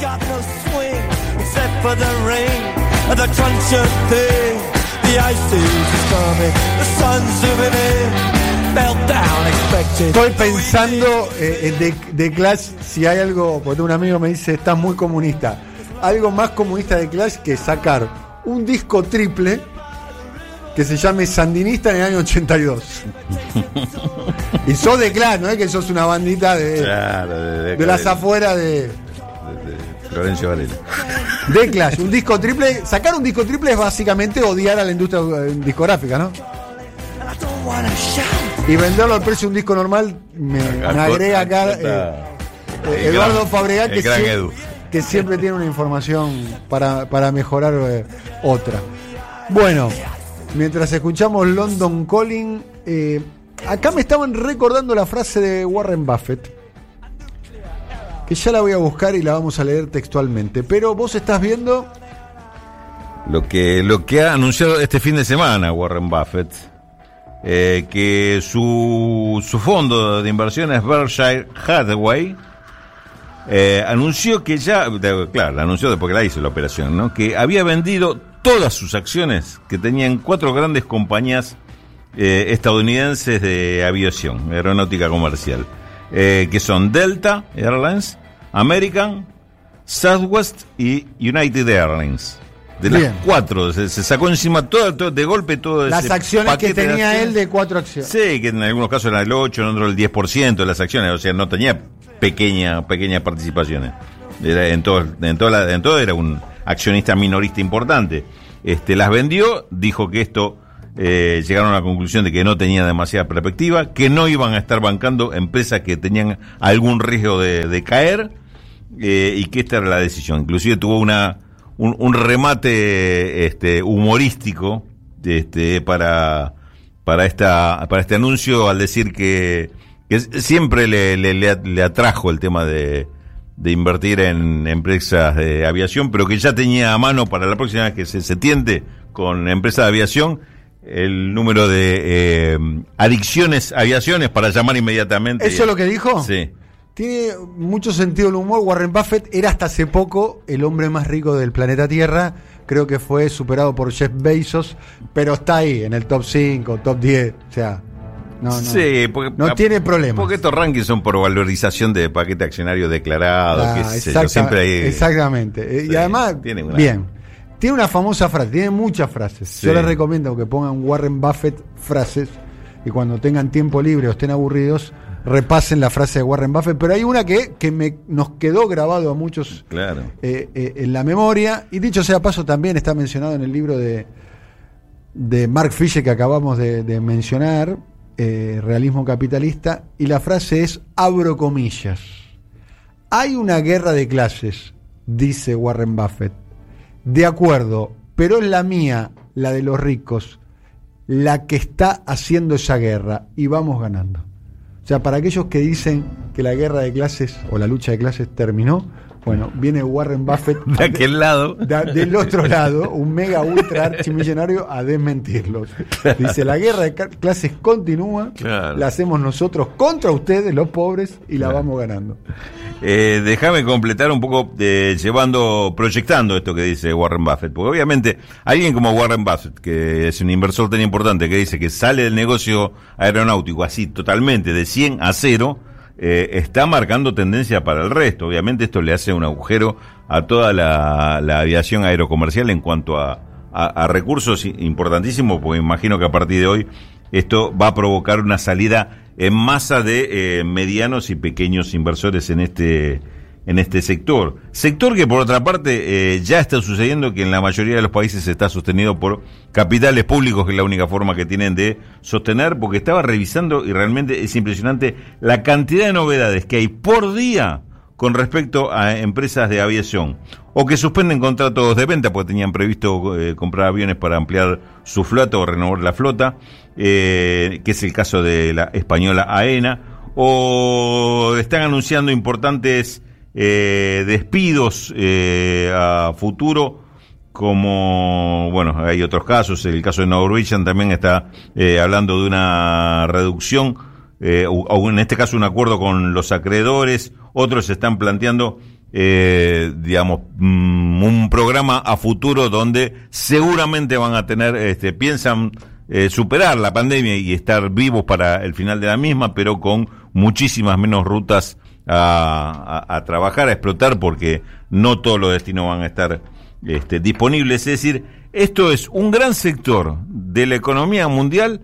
got no swing except for the ring and the crunch of thing. The ice is coming, the sun's zooming in. Meltdown expected. Estoy pensando eh, en de, de Clash si hay algo, porque un amigo me dice, estás muy comunista. Algo más comunista de Clash que sacar un disco triple que se llame Sandinista en el año 82. y sos de Clash, no es que sos una bandita de, Claro, de, de las afueras de Florencio Varela. de Clash. Un disco triple, sacar un disco triple es básicamente odiar a la industria eh, discográfica, ¿no? Y venderlo al precio de un disco normal me, me agrega acá eh, eh, Eduardo Fabregat que, sie- siempre tiene una información para, para mejorar eh, otra. Bueno, mientras escuchamos London Calling, acá me estaban recordando la frase de Warren Buffett, que ya la voy a buscar y la vamos a leer textualmente. Pero vos estás viendo, Lo que, lo que ha anunciado este fin de semana Warren Buffett, eh, que su, su fondo de inversiones Berkshire Hathaway eh, anunció que ya, claro, anunció después que la hizo la operación, ¿no? que había vendido todas sus acciones que tenían cuatro grandes compañías eh, estadounidenses de aviación, aeronáutica comercial, eh, que son Delta Airlines, American, Southwest y United Airlines. De Bien. las cuatro, se, se sacó encima todo, todo- de golpe todo las ese acciones que tenía acciones. él de cuatro acciones. Sí, que en algunos casos era el 8, en otros el 10% de las acciones, o sea, no tenía pequeña, pequeñas participaciones. Era en todo, en todo, la- en todo era un accionista minorista importante. Este, las vendió, dijo que esto eh, llegaron a la conclusión de que no tenía demasiada perspectiva, que no iban a estar bancando empresas que tenían algún riesgo de, caer eh, y que esta era la decisión. Inclusive tuvo una un, remate este, humorístico este, para para esta para este anuncio al decir que, siempre le, le, le at- le atrajo el tema de, de invertir en empresas de aviación, pero que ya tenía a mano para la próxima vez que se, se tiente con empresas de aviación el número de eh, adicciones aviaciones para llamar inmediatamente. ¿Eso es lo que dijo? Sí. Tiene mucho sentido el humor. Warren Buffett era hasta hace poco el hombre más rico del planeta Tierra. Creo que fue superado por Jeff Bezos, pero está ahí, en el top 5, top 10. O sea, no, no, Sí, porque, no tiene problema. Porque estos rankings son por valorización de paquete accionario declarado, Ah, siempre hay... Exactamente. Eh, Sí, y además, bien. Tiene una famosa frase, tiene muchas frases. Sí. Yo les recomiendo que pongan Warren Buffett frases y cuando tengan tiempo libre o estén aburridos, repasen la frase de Warren Buffett. Pero hay una que, que me, nos quedó grabado a muchos Claro. eh, eh, en la memoria. Y dicho sea paso, también está mencionado en el libro de, de Mark Fisher que acabamos de, de mencionar, eh, Realismo Capitalista. Y la frase es, abro comillas. Hay una guerra de clases, dice Warren Buffett. De acuerdo, pero es la mía, la de los ricos, la que está haciendo esa guerra y vamos ganando. O sea, para aquellos que dicen que la guerra de clases o la lucha de clases terminó, bueno, viene Warren Buffett De aquel lado. de- del otro lado, un mega ultra archimillonario a desmentirlos. Dice, la guerra de clases continúa, Claro. la hacemos nosotros contra ustedes, los pobres, y la Claro. vamos ganando. Eh, déjame completar un poco eh, llevando, proyectando esto que dice Warren Buffett, porque obviamente alguien como Warren Buffett, que es un inversor tan importante, que dice que sale del negocio aeronáutico así totalmente de 100 a 0, eh, está marcando tendencia para el resto. Obviamente esto le hace un agujero a toda la, la aviación aerocomercial en cuanto a, recursos importantísimos, porque imagino que a partir de hoy esto va a provocar una salida en masa de eh, medianos y pequeños inversores en este en este sector. Sector que por otra parte eh, ya está sucediendo que en la mayoría de los países está sostenido por capitales públicos, que es la única forma que tienen de sostener, porque estaba revisando y realmente es impresionante la cantidad de novedades que hay por día con respecto a empresas de aviación o que suspenden contratos de venta porque tenían previsto eh, comprar aviones para ampliar su flota o renovar la flota, eh, que es el caso de la española AENA, o están anunciando importantes eh, despidos eh, a futuro como, bueno, hay otros casos, el caso de Norwegian también está eh, hablando de una reducción, eh, o, en este caso un acuerdo con los acreedores, otros están planteando eh, digamos, mm, un programa a futuro donde seguramente van a tener, este, piensan eh, superar la pandemia y estar vivos para el final de la misma, pero con muchísimas menos rutas a, trabajar, a explotar, porque no todos los destinos van a estar este, disponibles. Es decir, esto es un gran sector de la economía mundial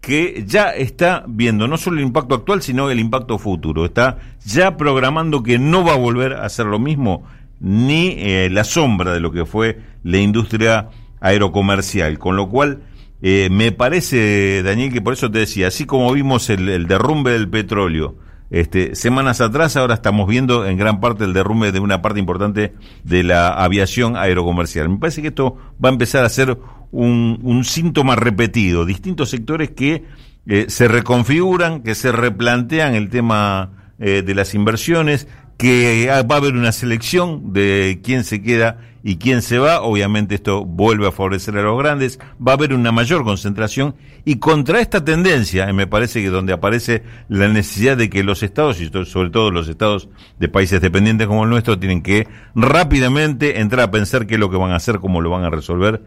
que ya está viendo no solo el impacto actual, sino el impacto futuro. Está ya programando que no va a volver a hacer lo mismo, ni eh, la sombra de lo que fue la industria aerocomercial. Con lo cual, eh, me parece, Daniel, que por eso te decía, así como vimos el, derrumbe del petróleo, este, semanas atrás, ahora estamos viendo en gran parte el derrumbe de una parte importante de la aviación aerocomercial. Me parece que esto va a empezar a ser un, síntoma repetido, distintos sectores que eh, se reconfiguran, que se replantean el tema eh, de las inversiones, que va a haber una selección de quién se queda y quién se va, obviamente esto vuelve a favorecer a los grandes, va a haber una mayor concentración. Y contra esta tendencia, me parece que donde aparece la necesidad de que los estados, y sobre todo los estados de países dependientes como el nuestro, tienen que rápidamente entrar a pensar qué es lo que van a hacer, cómo lo van a resolver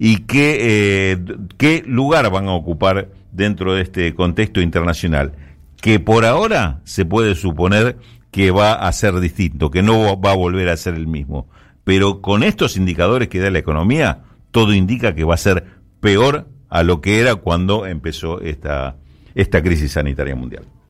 y qué, eh, qué lugar van a ocupar dentro de este contexto internacional, que por ahora se puede suponer que va a ser distinto, que no va a volver a ser el mismo. Pero con estos indicadores que da la economía, todo indica que va a ser peor a lo que era cuando empezó esta, esta crisis sanitaria mundial.